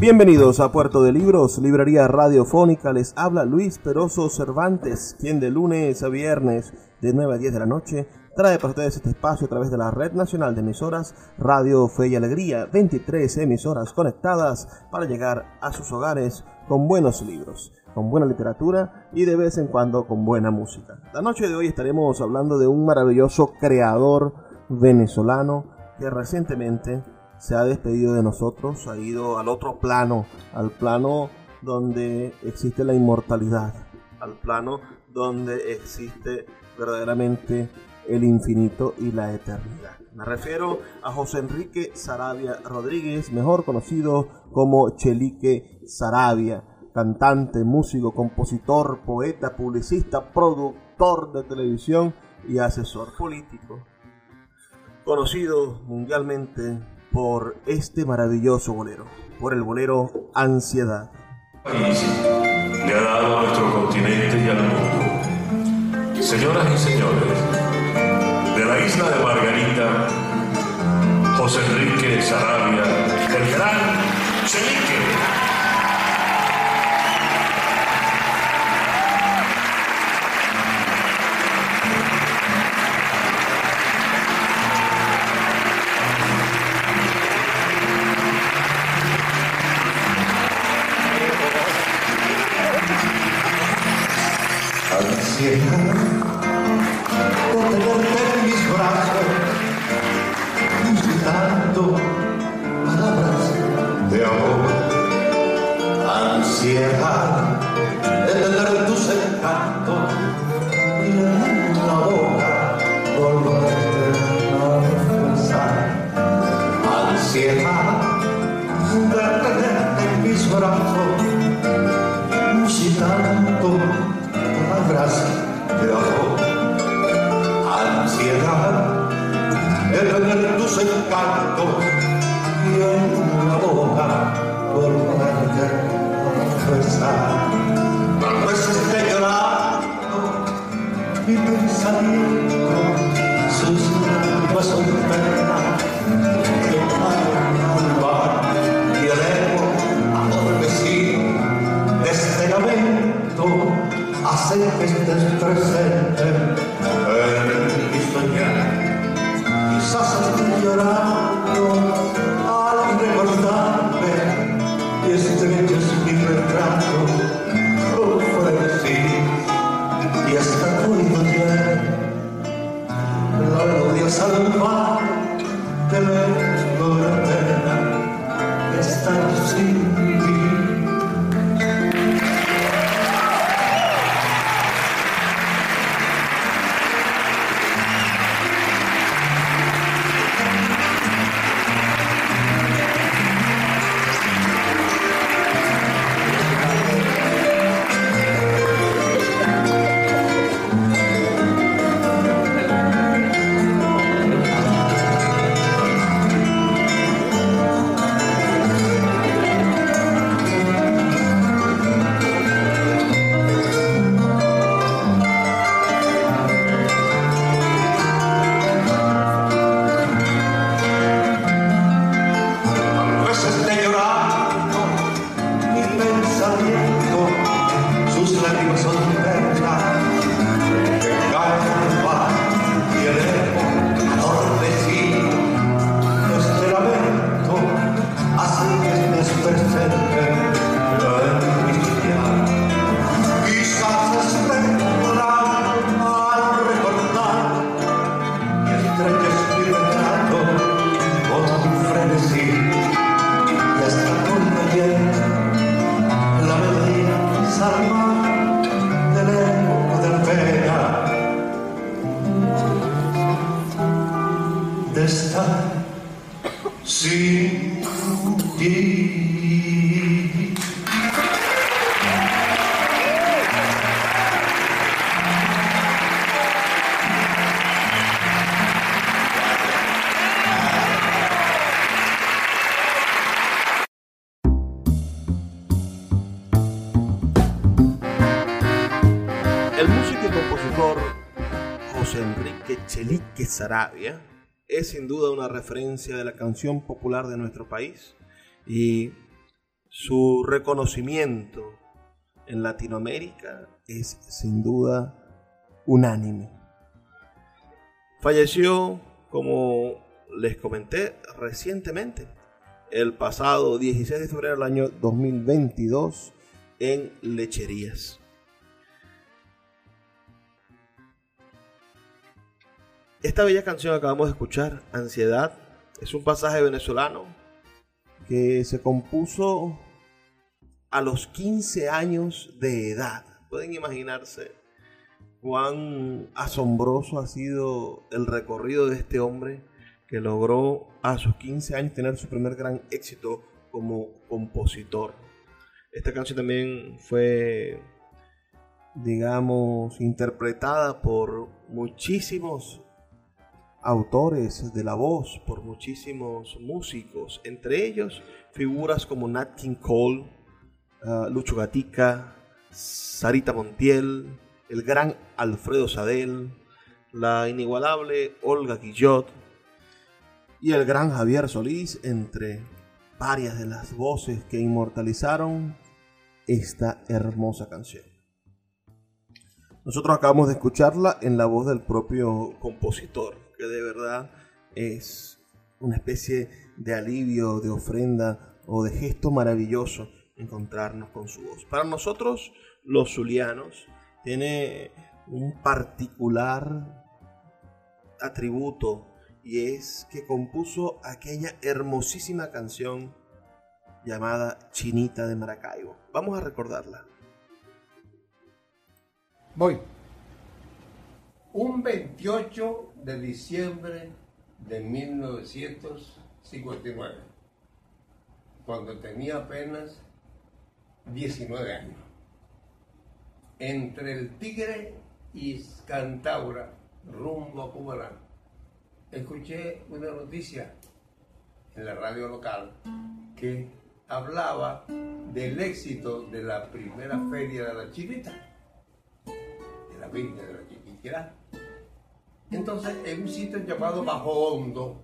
Bienvenidos a Puerto de Libros, librería radiofónica. Les habla Luis Peroso Cervantes, quien de lunes a viernes de 9 a 10 de la noche trae para ustedes este espacio a través de la Red Nacional de Emisoras Radio Fe y Alegría, 23 emisoras conectadas para llegar a sus hogares con buenos libros, con buena literatura y de vez en cuando con buena música. La noche de hoy estaremos hablando de un maravilloso creador venezolano que recientemente se ha despedido de nosotros, ha ido al otro plano, al plano donde existe la inmortalidad, al plano donde existe verdaderamente el infinito y la eternidad. Me refiero a José Enrique Sarabia Rodríguez, mejor conocido como Chelique Sarabia, cantante, músico, compositor, poeta, publicista, productor de televisión y asesor político. Conocido mundialmente por este maravilloso bolero, por el bolero Ansiedad. le ha dado a nuestro continente y al mundo. Señoras y señores, de la isla de Margarita, José Enrique Sarabia, el gran sabi ko, susunod ba sundan Es sin duda una referencia de la canción popular de nuestro país y su reconocimiento en Latinoamérica es sin duda unánime. Falleció, como les comenté recientemente, el pasado 16 de febrero del año 2022 en Lecherías. Esta bella canción que acabamos de escuchar, Ansiedad, es un pasaje venezolano que se compuso a los 15 años de edad. Pueden imaginarse cuán asombroso ha sido el recorrido de este hombre que logró a sus 15 años tener su primer gran éxito como compositor. Esta canción también fue, digamos, interpretada por muchísimos autores de la voz, por muchísimos músicos, entre ellos figuras como Nat King Cole, uh, Lucho Gatica, Sarita Montiel, el gran Alfredo Sadel, la inigualable Olga Guillot y el gran Javier Solís, entre varias de las voces que inmortalizaron esta hermosa canción. Nosotros acabamos de escucharla en la voz del propio compositor, que de verdad es una especie de alivio, de ofrenda o de gesto maravilloso encontrarnos con su voz. Para nosotros, los zulianos, tiene un particular atributo y es que compuso aquella hermosísima canción llamada Chinita de Maracaibo. Vamos a recordarla. Voy. Un 28 de diciembre de 1959, cuando tenía apenas 19 años, entre el Tigre y Cantaura, rumbo a Cumarán, escuché una noticia en la radio local que hablaba del éxito de la primera feria de la Chinita, de la Virgen de la Chiquinquirá. Entonces, en un sitio llamado Bajo Hondo,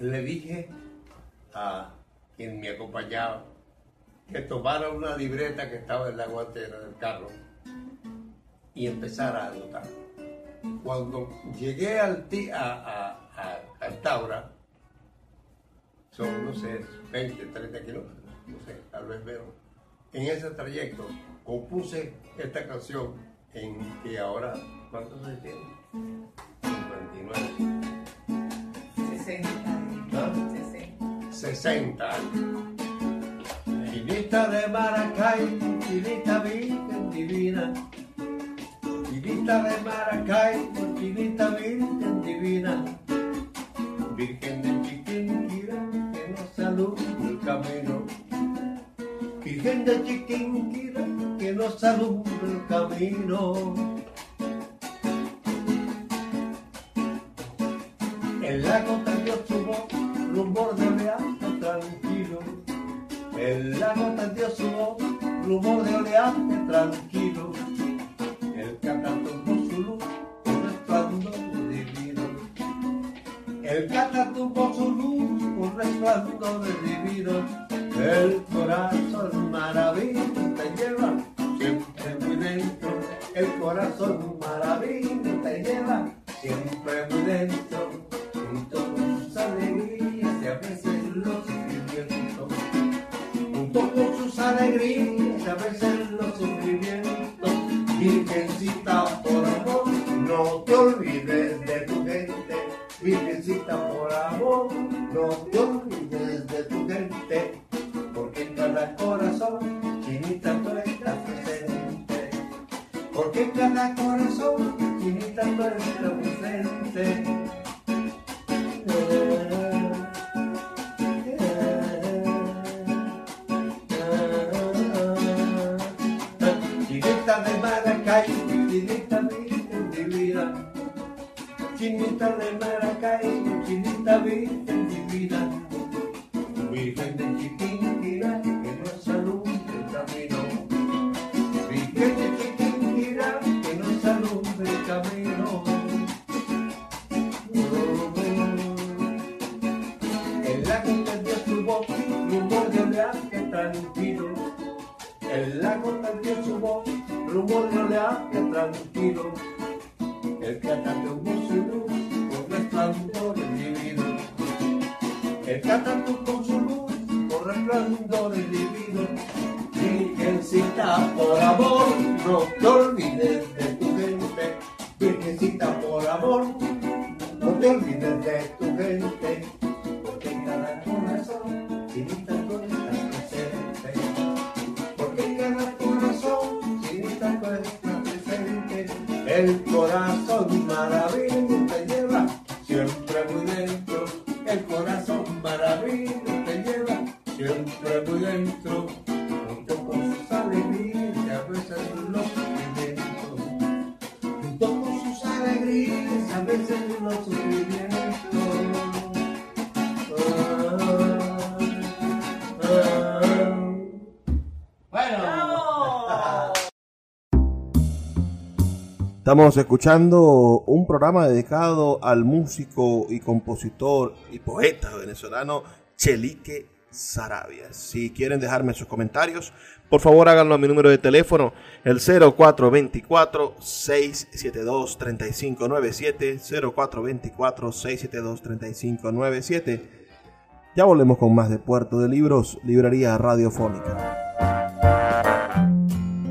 le dije a quien me acompañaba que tomara una libreta que estaba en la guantera del carro y empezara a anotar. Cuando llegué al a, a, a Cantaura, son, no sé, 20, 30 kilómetros, no sé, tal vez menos. En ese trayecto compuse esta canción en que ahora, ¿cuántos años tiene? 59. 60. ¿Ah? 60. 60 años. Chinita de Maracay, chinita virgen divina. Chinita de Maracay, chinita virgen divina. Virgen de Chiquinquira, que nos alumbra el camino. Virgen de Chiquinquira, que nos alumbra el camino. El lago tendió su voz, rumor de oleaje tranquilo. El lago tendió su voz, rumor de oleaje tranquilo. El catatumbo su luz, un resplandor divino. El catatumbo su luz, un resplandor divino. El corazón maravilloso te lleva siempre muy dentro. El corazón maravilloso te lleva siempre muy dentro. Con sus alegrías corazón maravilloso Estamos escuchando un programa dedicado al músico y compositor y poeta venezolano Chelique Sarabia. Si quieren dejarme sus comentarios, por favor háganlo a mi número de teléfono, el 0424-672-3597, 0424-672-3597. Ya volvemos con más de Puerto de Libros, Librería Radiofónica.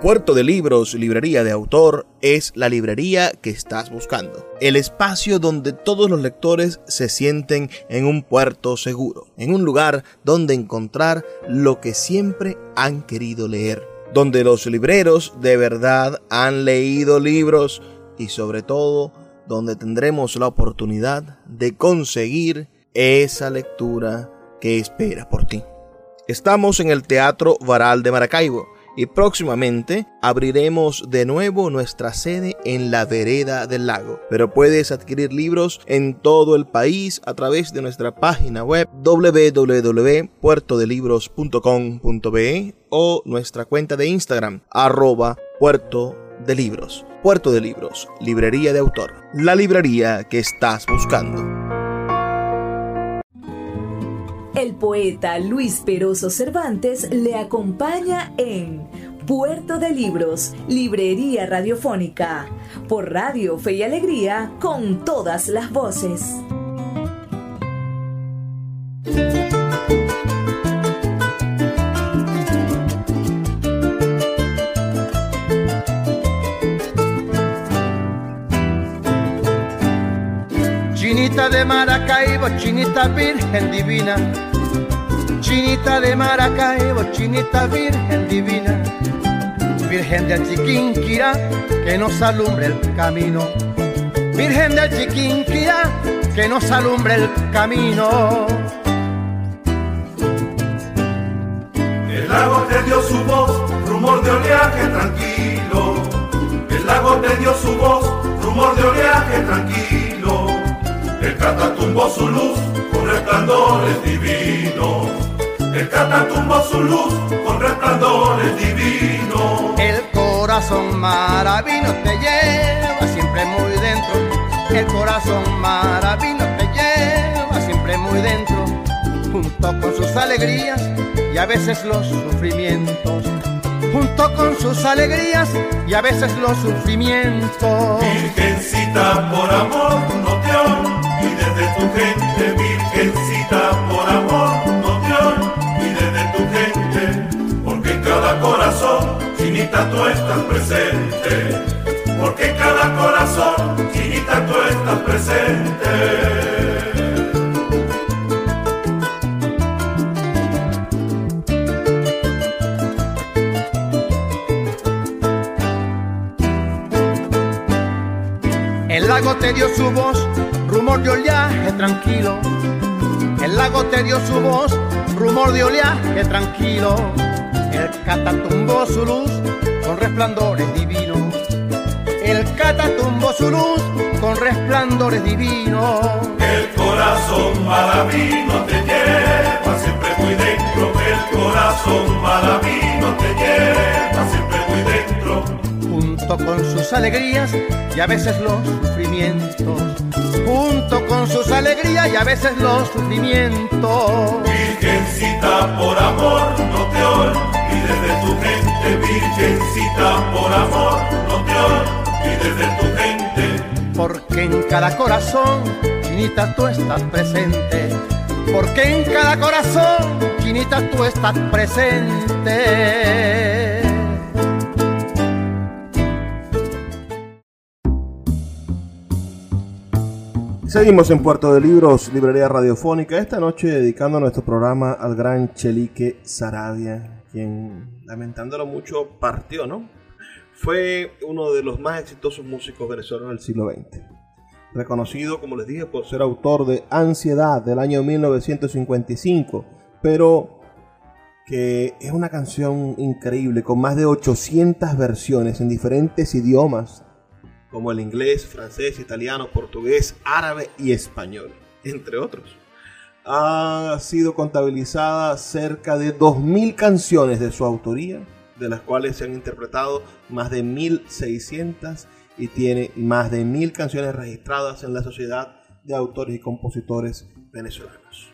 Puerto de Libros, librería de autor, es la librería que estás buscando. El espacio donde todos los lectores se sienten en un puerto seguro, en un lugar donde encontrar lo que siempre han querido leer, donde los libreros de verdad han leído libros y sobre todo donde tendremos la oportunidad de conseguir esa lectura que espera por ti. Estamos en el Teatro Varal de Maracaibo y próximamente abriremos de nuevo nuestra sede en la vereda del lago. Pero puedes adquirir libros en todo el país a través de nuestra página web www.puertodelibros.com.be o nuestra cuenta de Instagram arroba puerto de libros. Puerto de Libros, librería de autor, la librería que estás buscando. El poeta Luis Peroso Cervantes le acompaña en Puerto de Libros, Librería Radiofónica, por Radio Fe y Alegría, con todas las voces. Chinita de Maracaibo, chinita virgen divina. Chinita de Maracaibo, chinita virgen divina. Virgen del Chiquinquirá, que nos alumbre el camino. Virgen del Chiquinquirá, que nos alumbre el camino. El lago te dio su voz, rumor de oleaje tranquilo. El lago te dio su voz, rumor de oleaje tranquilo. El cata tumbó su luz con resplandores divinos. El cata tumbó su luz con resplandores divinos. El corazón maravino te lleva siempre muy dentro. El corazón maravino te lleva siempre muy dentro. Junto con sus alegrías y a veces los sufrimientos. Junto con sus alegrías y a veces los sufrimientos. Virgencita, por amor, no te olvides de tu gente. Virgencita, por amor, chinita, tú estás presente. Porque en cada corazón, chinita, tú estás presente. El lago te dio su voz, rumor de oleaje tranquilo. El lago te dio su voz, rumor de oleaje tranquilo. El cata tumbó su luz con resplandores divinos. El cata tumbó su luz con resplandores divinos. El corazón maravino te lleva siempre muy dentro. El corazón maravino te lleva siempre muy dentro. Junto con sus alegrías y a veces los sufrimientos. Junto con sus alegrías y a veces los sufrimientos. Virgencita por amor no te olvides de tu gente. Virgencita por amor no te olvides de tu gente. Porque en cada corazón, chinita, tú estás presente. Porque en cada corazón, chinita, tú estás presente. Seguimos en Puerto de Libros, Librería Radiofónica, esta noche dedicando nuestro programa al gran Chelique Sarabia, quien lamentándolo mucho partió, ¿no? Fue uno de los más exitosos músicos venezolanos del siglo XX. Reconocido, como les dije, por ser autor de Ansiedad del año 1955, pero que es una canción increíble con más de 800 versiones en diferentes idiomas como el inglés, francés, italiano, portugués, árabe y español, entre otros. Ha sido contabilizada cerca de 2.000 canciones de su autoría, de las cuales se han interpretado más de 1.600 y tiene más de 1.000 canciones registradas en la Sociedad de Autores y Compositores Venezolanos.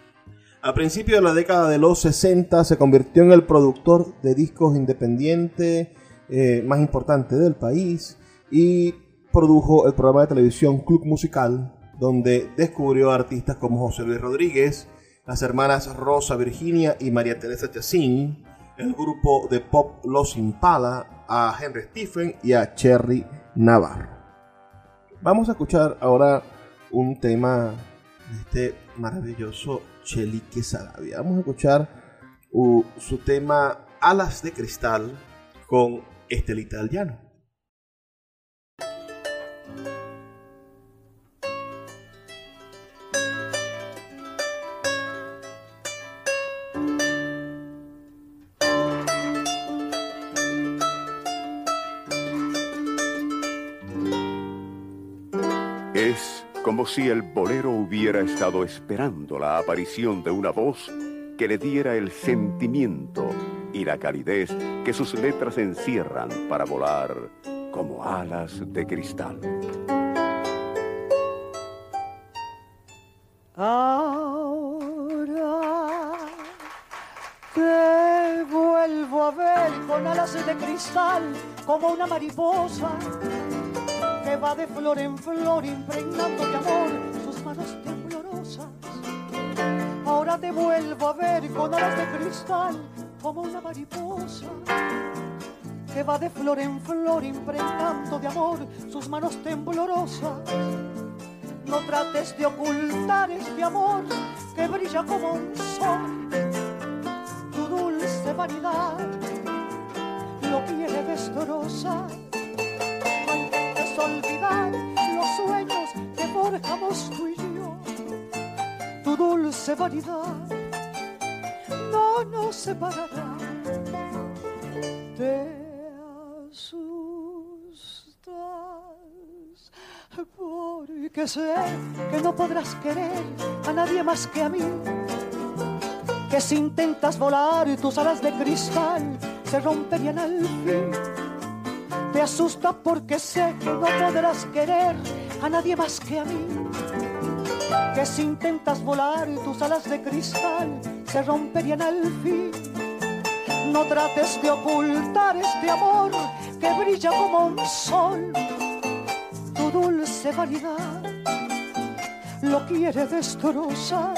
A principios de la década de los 60 se convirtió en el productor de discos independiente eh, más importante del país y produjo el programa de televisión Club Musical, donde descubrió artistas como José Luis Rodríguez, las hermanas Rosa Virginia y María Teresa Chacín, el grupo de pop Los Impala, a Henry Stephen y a Cherry Navarro. Vamos a escuchar ahora un tema de este maravilloso Chelique Sarabia. Vamos a escuchar uh, su tema Alas de Cristal con Estelita del Es como si el bolero hubiera estado esperando la aparición de una voz que le diera el sentimiento y la calidez que sus letras encierran para volar como alas de cristal. Ahora te vuelvo a ver con alas de cristal como una mariposa va de flor en flor impregnando de amor sus manos temblorosas. Ahora te vuelvo a ver con alas de cristal como una mariposa que va de flor en flor impregnando de amor sus manos temblorosas. No trates de ocultar este amor que brilla como un sol. Tu dulce vanidad lo quiere destrozar. Vanidad no nos separará. Te asustas porque sé que no podrás querer a nadie más que a mí. Que si intentas volar tus alas de cristal se romperían al fin. Te asusta porque sé que no podrás querer a nadie más que a mí. Que si intentas volar tus alas de cristal se romperían al fin. No trates de ocultar este amor que brilla como un sol. Tu dulce vanidad lo quiere destrozar.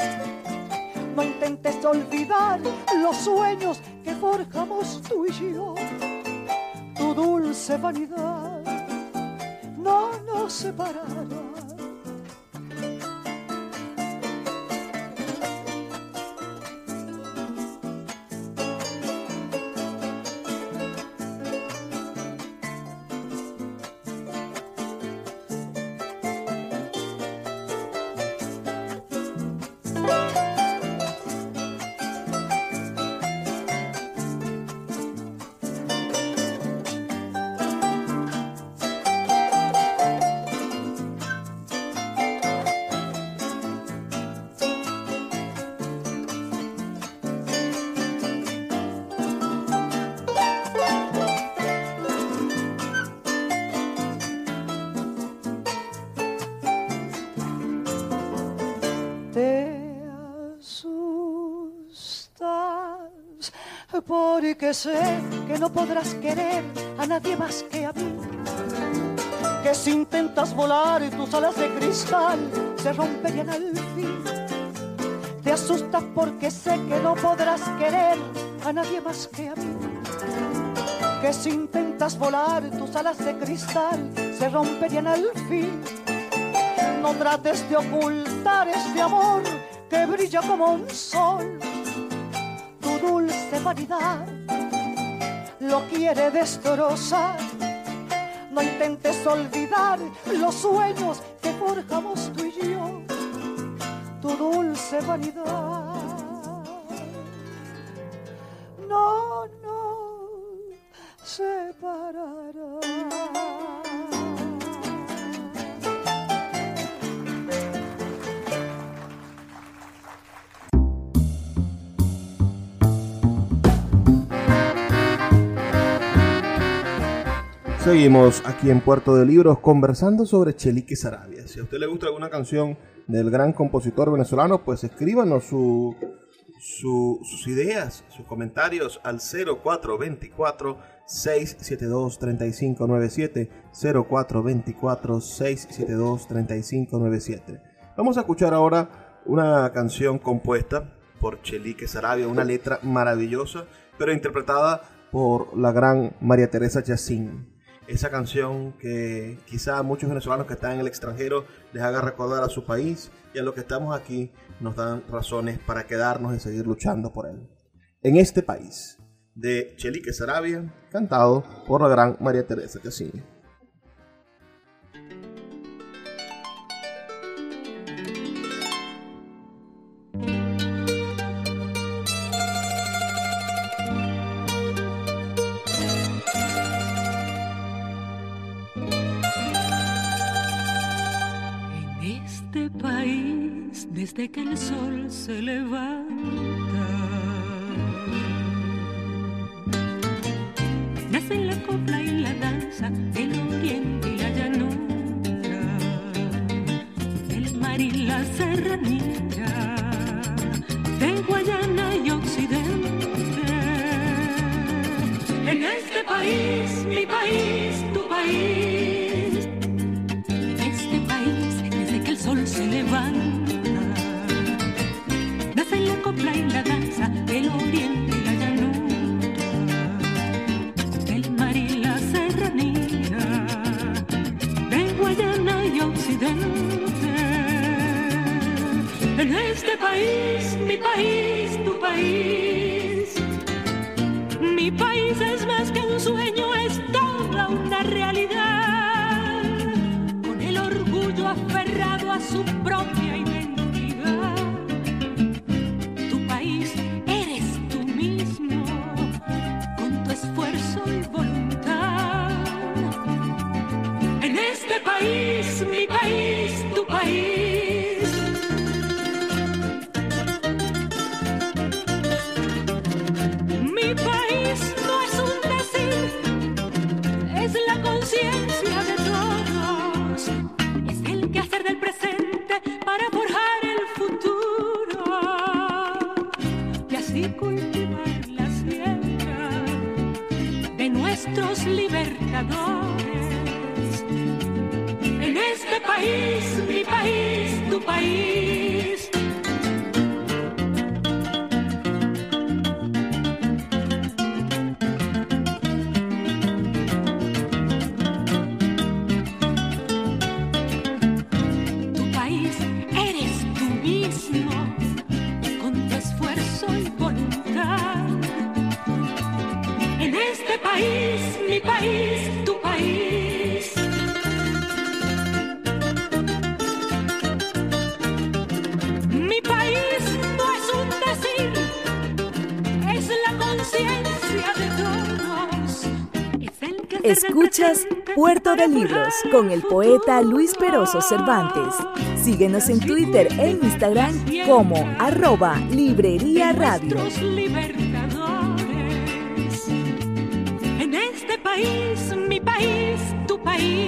No intentes olvidar los sueños que forjamos tú y yo. Tu dulce vanidad no nos separará. Porque sé que no podrás querer a nadie más que a mí. Que si intentas volar y tus alas de cristal se romperían al fin. Te asustas porque sé que no podrás querer a nadie más que a mí. Que si intentas volar tus alas de cristal se romperían al fin. No trates de ocultar este amor que brilla como un sol tu dulce vanidad lo quiere destrozar. No intentes olvidar los sueños que forjamos tú y yo, tu dulce vanidad. No, no, separará. Seguimos aquí en Puerto de Libros conversando sobre Chelique Sarabia. Si a usted le gusta alguna canción del gran compositor venezolano, pues escríbanos su, su- sus ideas, sus comentarios al 0424-672-3597. 0424-672-3597. Vamos a escuchar ahora una canción compuesta por Chelique Sarabia, una letra maravillosa, pero interpretada por la gran María Teresa Yacín esa canción que quizá a muchos venezolanos que están en el extranjero les haga recordar a su país y a los que estamos aquí nos dan razones para quedarnos y seguir luchando por él. En este país, de Chelique Sarabia, cantado por la gran María Teresa Cassini. Desde que el sol se levanta, nuestros libertadores. En este país, mi país, tu país. Puerto de Libros con el poeta. Luis Peroso Cervantes. Síguenos en Twitter e Instagram como arroba Librería Radio. En este país, mi país, tu país,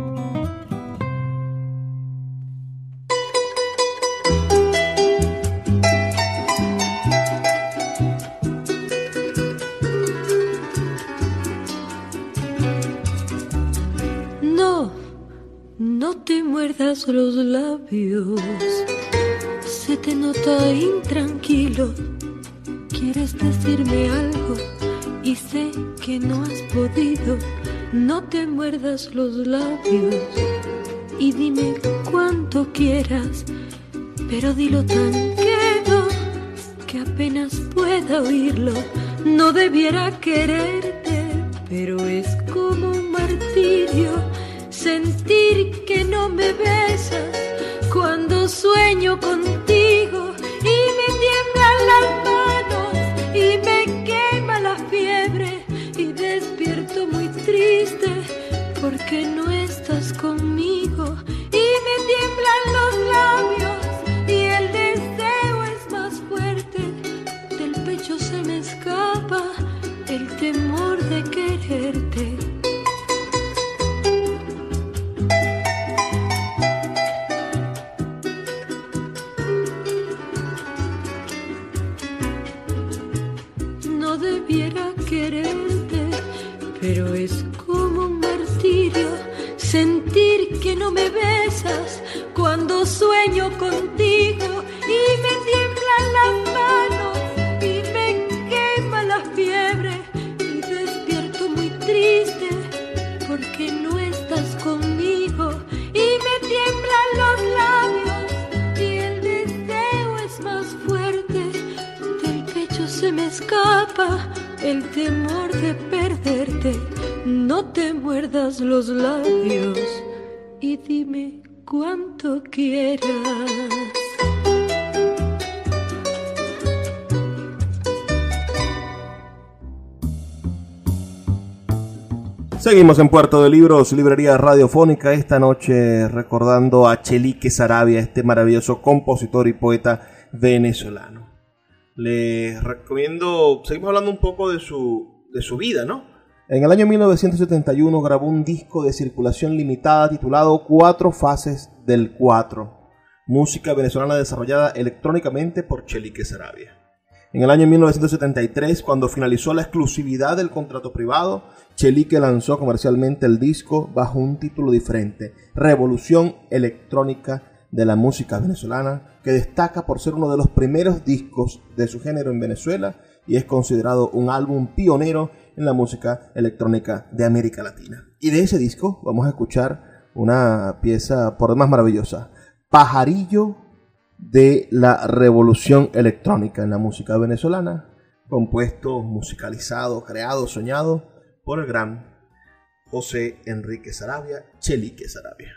Los labios, se te nota intranquilo. Quieres decirme algo y sé que no has podido. No te muerdas los labios y dime cuánto quieras, pero dilo tan quedo que apenas pueda oírlo. No debiera quererte, pero es como un martirio sentir que no me besas cuando sueño contigo y me tiemblan las manos y me quema la fiebre y despierto muy triste porque no estás conmigo y me tiemblan los labios Seguimos en Puerto de Libros, librería radiofónica, esta noche recordando a Chelique Sarabia, este maravilloso compositor y poeta venezolano les recomiendo, seguimos hablando un poco de su, de su vida, ¿no? En el año 1971 grabó un disco de circulación limitada titulado Cuatro Fases del Cuatro, música venezolana desarrollada electrónicamente por Chelique Sarabia. En el año 1973, cuando finalizó la exclusividad del contrato privado, Chelique lanzó comercialmente el disco bajo un título diferente, Revolución Electrónica de la música venezolana, que destaca por ser uno de los primeros discos de su género en Venezuela y es considerado un álbum pionero en la música electrónica de América Latina. Y de ese disco vamos a escuchar una pieza por demás maravillosa, Pajarillo de la Revolución Electrónica en la música venezolana, compuesto, musicalizado, creado, soñado por el gran José Enrique Sarabia, Chelique Sarabia.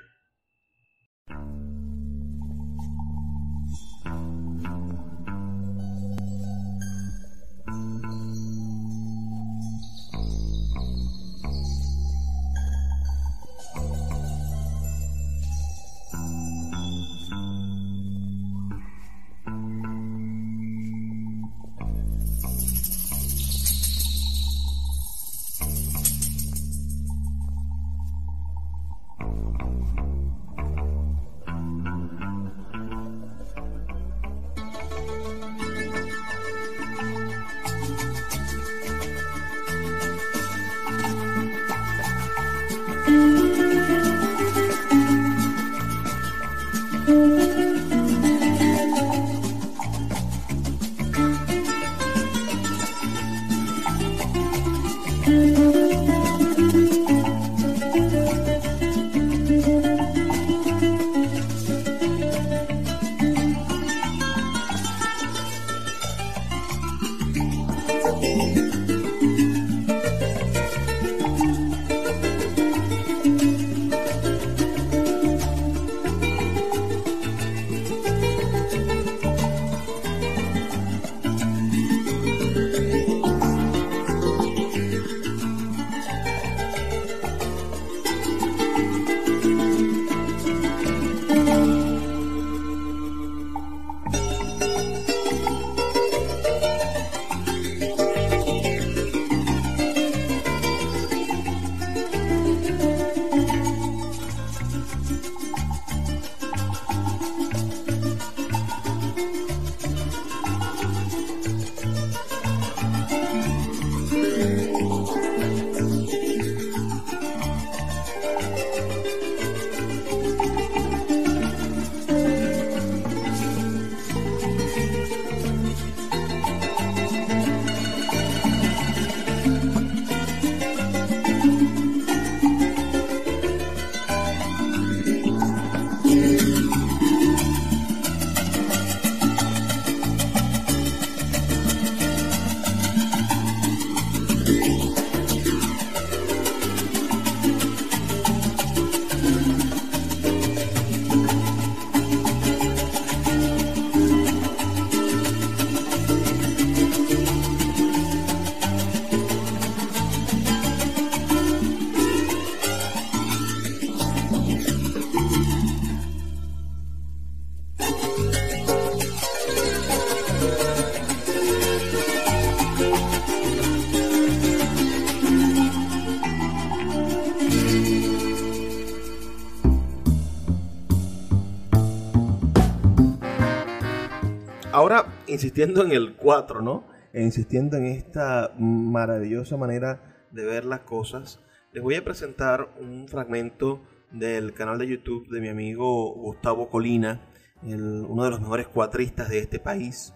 Insistiendo en el 4, ¿no? E insistiendo en esta maravillosa manera de ver las cosas, les voy a presentar un fragmento del canal de YouTube de mi amigo Gustavo Colina, uno de los mejores cuatristas de este país.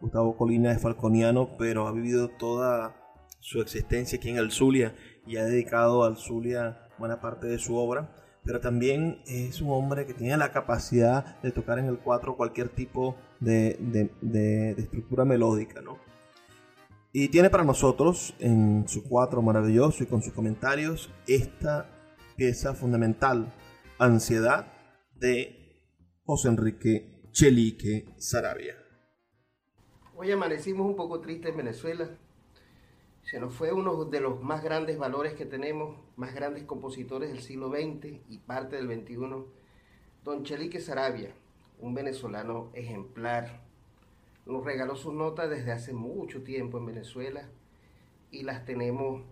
Gustavo Colina es falconiano, pero ha vivido toda su existencia aquí en el Zulia y ha dedicado al Zulia buena parte de su obra. Pero también es un hombre que tiene la capacidad de tocar en el 4 cualquier tipo de, de- de- estructura melódica, ¿no? Y tiene para nosotros en su 4 maravilloso y con sus comentarios esta pieza fundamental, Ansiedad, de José Enrique Chelique Sarabia. Hoy amanecimos un poco tristes en Venezuela. Se nos fue uno de los más grandes valores que tenemos, más grandes compositores del siglo XX y parte del XXI, don Chelique Sarabia, un venezolano ejemplar. Nos regaló sus notas desde hace mucho tiempo en Venezuela y las tenemos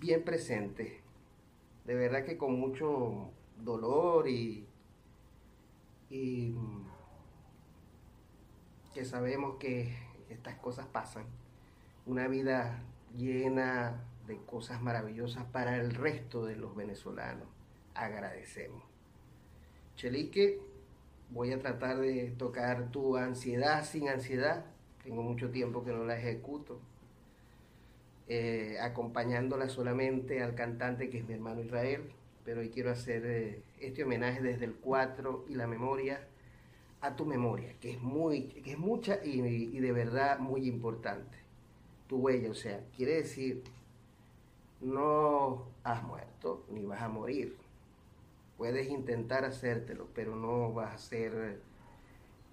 bien presentes. De verdad que con mucho dolor y, mm, que sabemos que estas cosas pasan. Una vida llena de cosas maravillosas para el resto de los venezolanos. Agradecemos. Chelique, voy a tratar de tocar tu ansiedad sin ansiedad. Tengo mucho tiempo que no la ejecuto. Eh, acompañándola solamente al cantante que es mi hermano Israel, pero hoy quiero hacer eh, este homenaje desde el 4 y la memoria a tu memoria, que es muy, que es mucha y, y de verdad muy importante. Tu huella, o sea, quiere decir, no has muerto ni vas a morir. Puedes intentar hacértelo, pero no vas a ser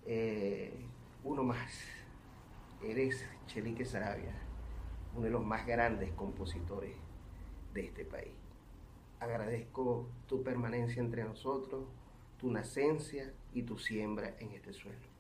eh, uno más. Eres Chelique Sarabia, uno de los más grandes compositores de este país. Agradezco tu permanencia entre nosotros, tu nacencia y tu siembra en este suelo.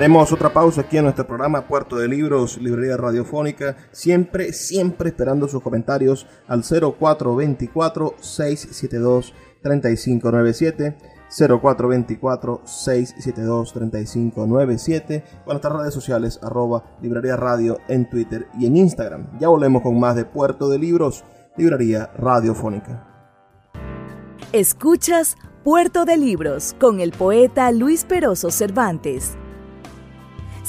Haremos otra pausa aquí en nuestro programa Puerto de Libros, Librería Radiofónica, siempre, siempre esperando sus comentarios al 0424-672-3597. 0424-672-3597 o en nuestras redes sociales arroba Librería Radio en Twitter y en Instagram. Ya volvemos con más de Puerto de Libros, Librería Radiofónica. Escuchas Puerto de Libros con el poeta Luis Peroso Cervantes.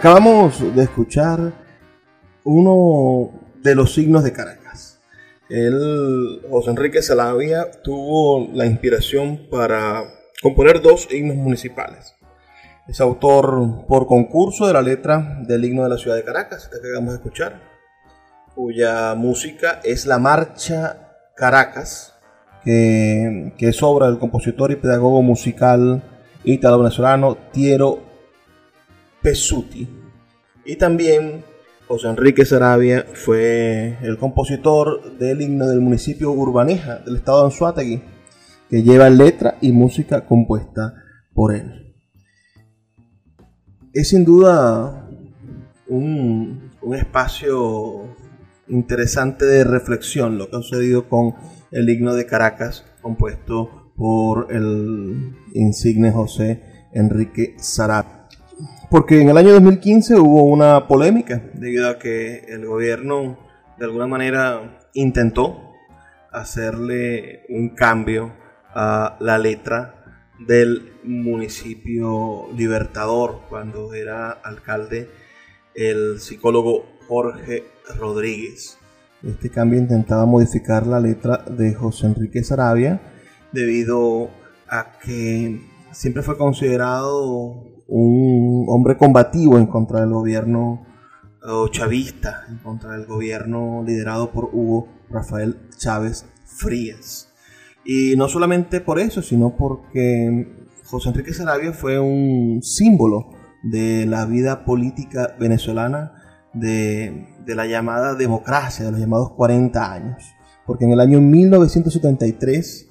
Acabamos de escuchar uno de los signos de Caracas. Él, José Enrique Salavia tuvo la inspiración para componer dos himnos municipales. Es autor por concurso de la letra del himno de la ciudad de Caracas, que acabamos de escuchar, cuya música es la Marcha Caracas, que, es obra del compositor y pedagogo musical italo-venezolano Tiero Pesuti. Y también José Enrique Sarabia fue el compositor del himno del municipio Urbaneja del estado de Anzuategui, que lleva letra y música compuesta por él. Es sin duda un, un espacio interesante de reflexión lo que ha sucedido con el himno de Caracas, compuesto por el insigne José Enrique Sarabia. Porque en el año 2015 hubo una polémica debido a que el gobierno de alguna manera intentó hacerle un cambio a la letra del municipio Libertador cuando era alcalde el psicólogo Jorge Rodríguez. Este cambio intentaba modificar la letra de José Enrique Sarabia debido a que siempre fue considerado un hombre combativo en contra del gobierno chavista, en contra del gobierno liderado por Hugo Rafael Chávez Frías. Y no solamente por eso, sino porque José Enrique Sarabia fue un símbolo de la vida política venezolana de, de, la llamada democracia, de los llamados 40 años. Porque en el año 1973,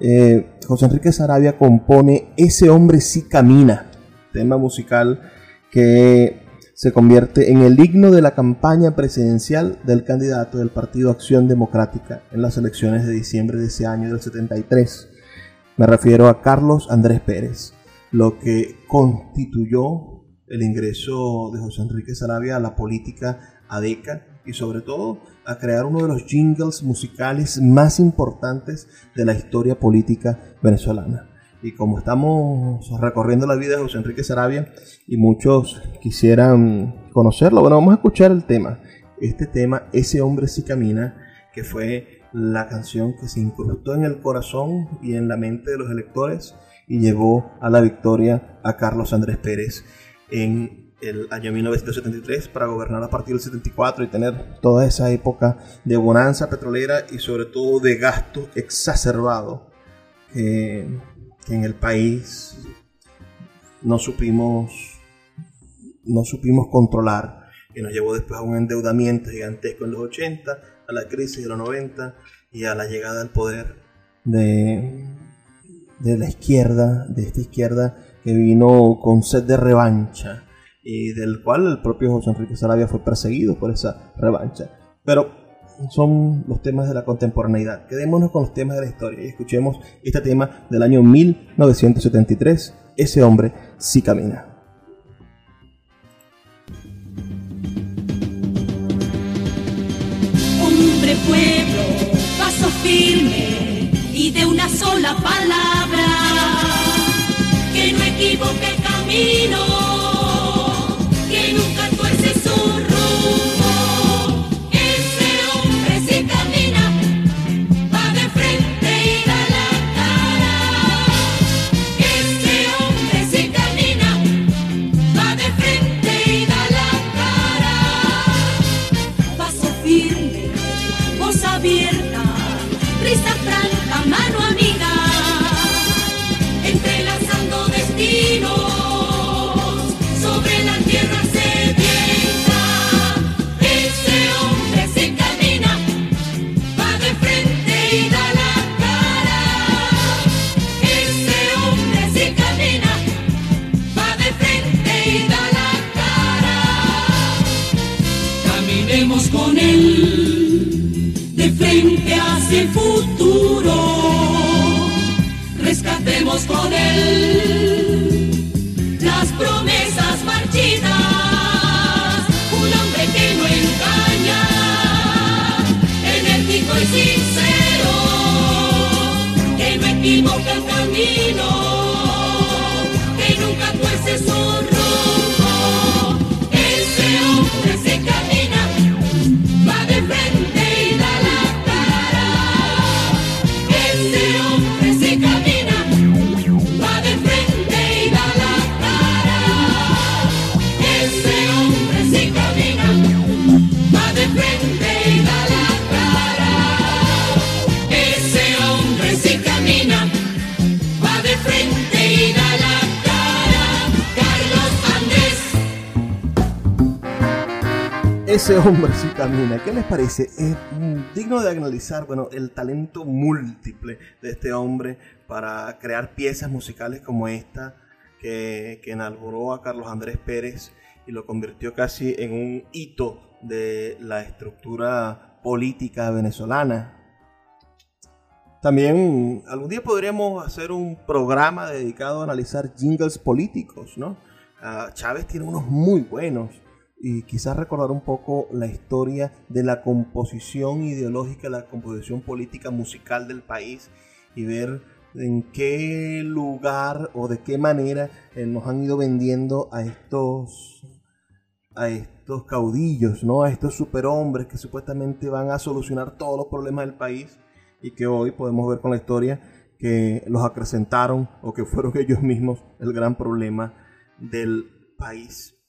eh, José Enrique Sarabia compone Ese hombre sí camina, tema musical que se convierte en el himno de la campaña presidencial del candidato del Partido Acción Democrática en las elecciones de diciembre de ese año del 73. Me refiero a Carlos Andrés Pérez, lo que constituyó el ingreso de José Enrique Sarabia a la política ADECA y sobre todo a crear uno de los jingles musicales más importantes de la historia política venezolana. Y como estamos recorriendo la vida de José Enrique Sarabia y muchos quisieran conocerlo, bueno, vamos a escuchar el tema. Este tema, Ese hombre sí camina, que fue la canción que se incrustó en el corazón y en la mente de los electores y llevó a la victoria a Carlos Andrés Pérez en el año 1973 para gobernar a partir del 74 y tener toda esa época de bonanza petrolera y sobre todo de gasto exacerbado que en el país no supimos no supimos controlar y nos llevó después a un endeudamiento gigantesco en los 80 a la crisis de los 90 y a la llegada al poder de, de la izquierda, de esta izquierda que vino con sed de revancha y del cual el propio José Enrique Sarabia fue perseguido por esa revancha. Pero son los temas de la contemporaneidad. Quedémonos con los temas de la historia y escuchemos este tema del año 1973, Ese hombre sí camina. Hombre pueblo, paso firme y de una sola palabra, que no equivoque camino, Ese hombre sí camina. ¿Qué les parece? Es digno de analizar, bueno, el talento múltiple de este hombre para crear piezas musicales como esta que, que enalboró a Carlos Andrés Pérez y lo convirtió casi en un hito de la estructura política venezolana. También algún día podríamos hacer un programa dedicado a analizar jingles políticos, ¿no? Ah, Chávez tiene unos muy buenos y quizás recordar un poco la historia de la composición ideológica, la composición política musical del país y ver en qué lugar o de qué manera eh, nos han ido vendiendo a estos a estos caudillos, ¿no? A estos superhombres que supuestamente van a solucionar todos los problemas del país y que hoy podemos ver con la historia que los acrecentaron o que fueron ellos mismos el gran problema del país.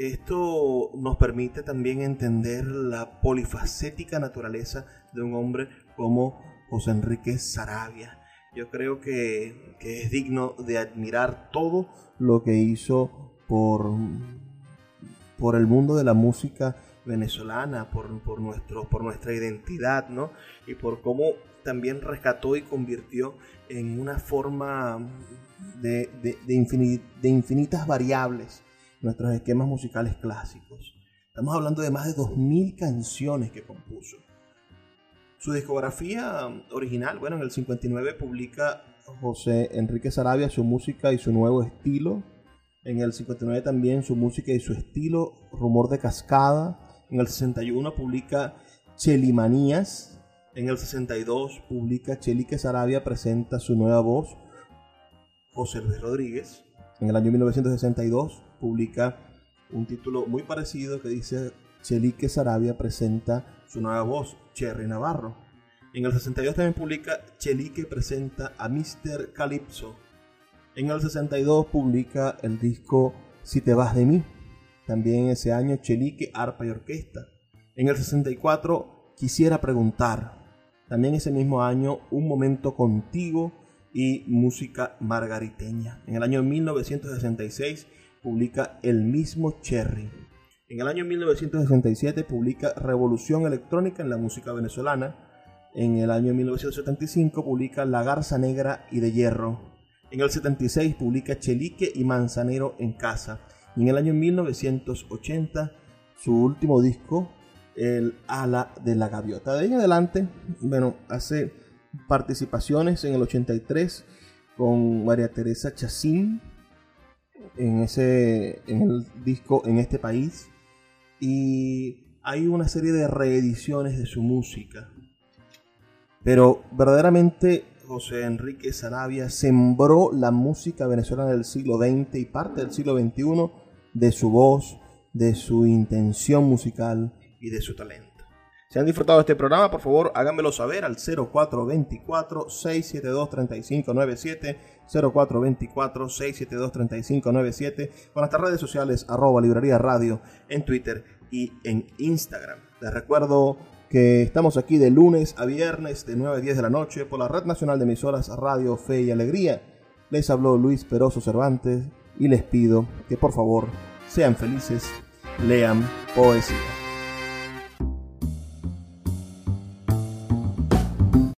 Esto nos permite también entender la polifacética naturaleza de un hombre como José Enrique Sarabia. Yo creo que, que es digno de admirar todo lo que hizo por por el mundo de la música venezolana, por, por, nuestro, por nuestra identidad, ¿no? Y por cómo también rescató y convirtió en una forma de, de, de infinitas variables nuestros esquemas musicales clásicos. Estamos hablando de más de 2.000 canciones que compuso. Su discografía original, bueno, en el 59 publica José Enrique Sarabia su música y su nuevo estilo, en el 59 también su música y su estilo, Rumor de Cascada. En el 61 publica Chelimanías. En el 62 publica Chelique Sarabia presenta su nueva voz, José Luis Rodríguez. En el año 1962 publica un título muy parecido que dice Chelique Sarabia presenta su nueva voz, Cherry Navarro. En el 62 también publica Chelique presenta a Mr. Calypso. En el 62 publica el disco Si te vas de mí. También ese año Chelique, arpa y orquesta. En el 64 Quisiera preguntar. También ese mismo año Un momento contigo y música margariteña. En el año 1966 publica El mismo Cherry. En el año 1967 publica Revolución Electrónica en la música venezolana. En el año 1975 publica La Garza Negra y de Hierro. En el 76 publica Chelique y Manzanero en casa. Y en el año 1980 su último disco, El ala de la gaviota. De ahí en adelante, bueno, hace participaciones en el 83 con María Teresa Chacín en ese en el disco En este país y hay una serie de reediciones de su música. Pero verdaderamente José Enrique Sarabia sembró la música venezolana del siglo XX y parte del siglo XXI de su voz, de su intención musical y de su talento. Si han disfrutado de este programa, por favor háganmelo saber al 0424-672-3597, 0424-672-3597, con nuestras redes sociales arroba librería radio en Twitter y en Instagram. Les recuerdo que estamos aquí de lunes a viernes de 9 a 10 de la noche por la Red Nacional de Emisoras Radio Fe y Alegría. Les habló Luis Peroso Cervantes y les pido que por favor sean felices, lean poesía.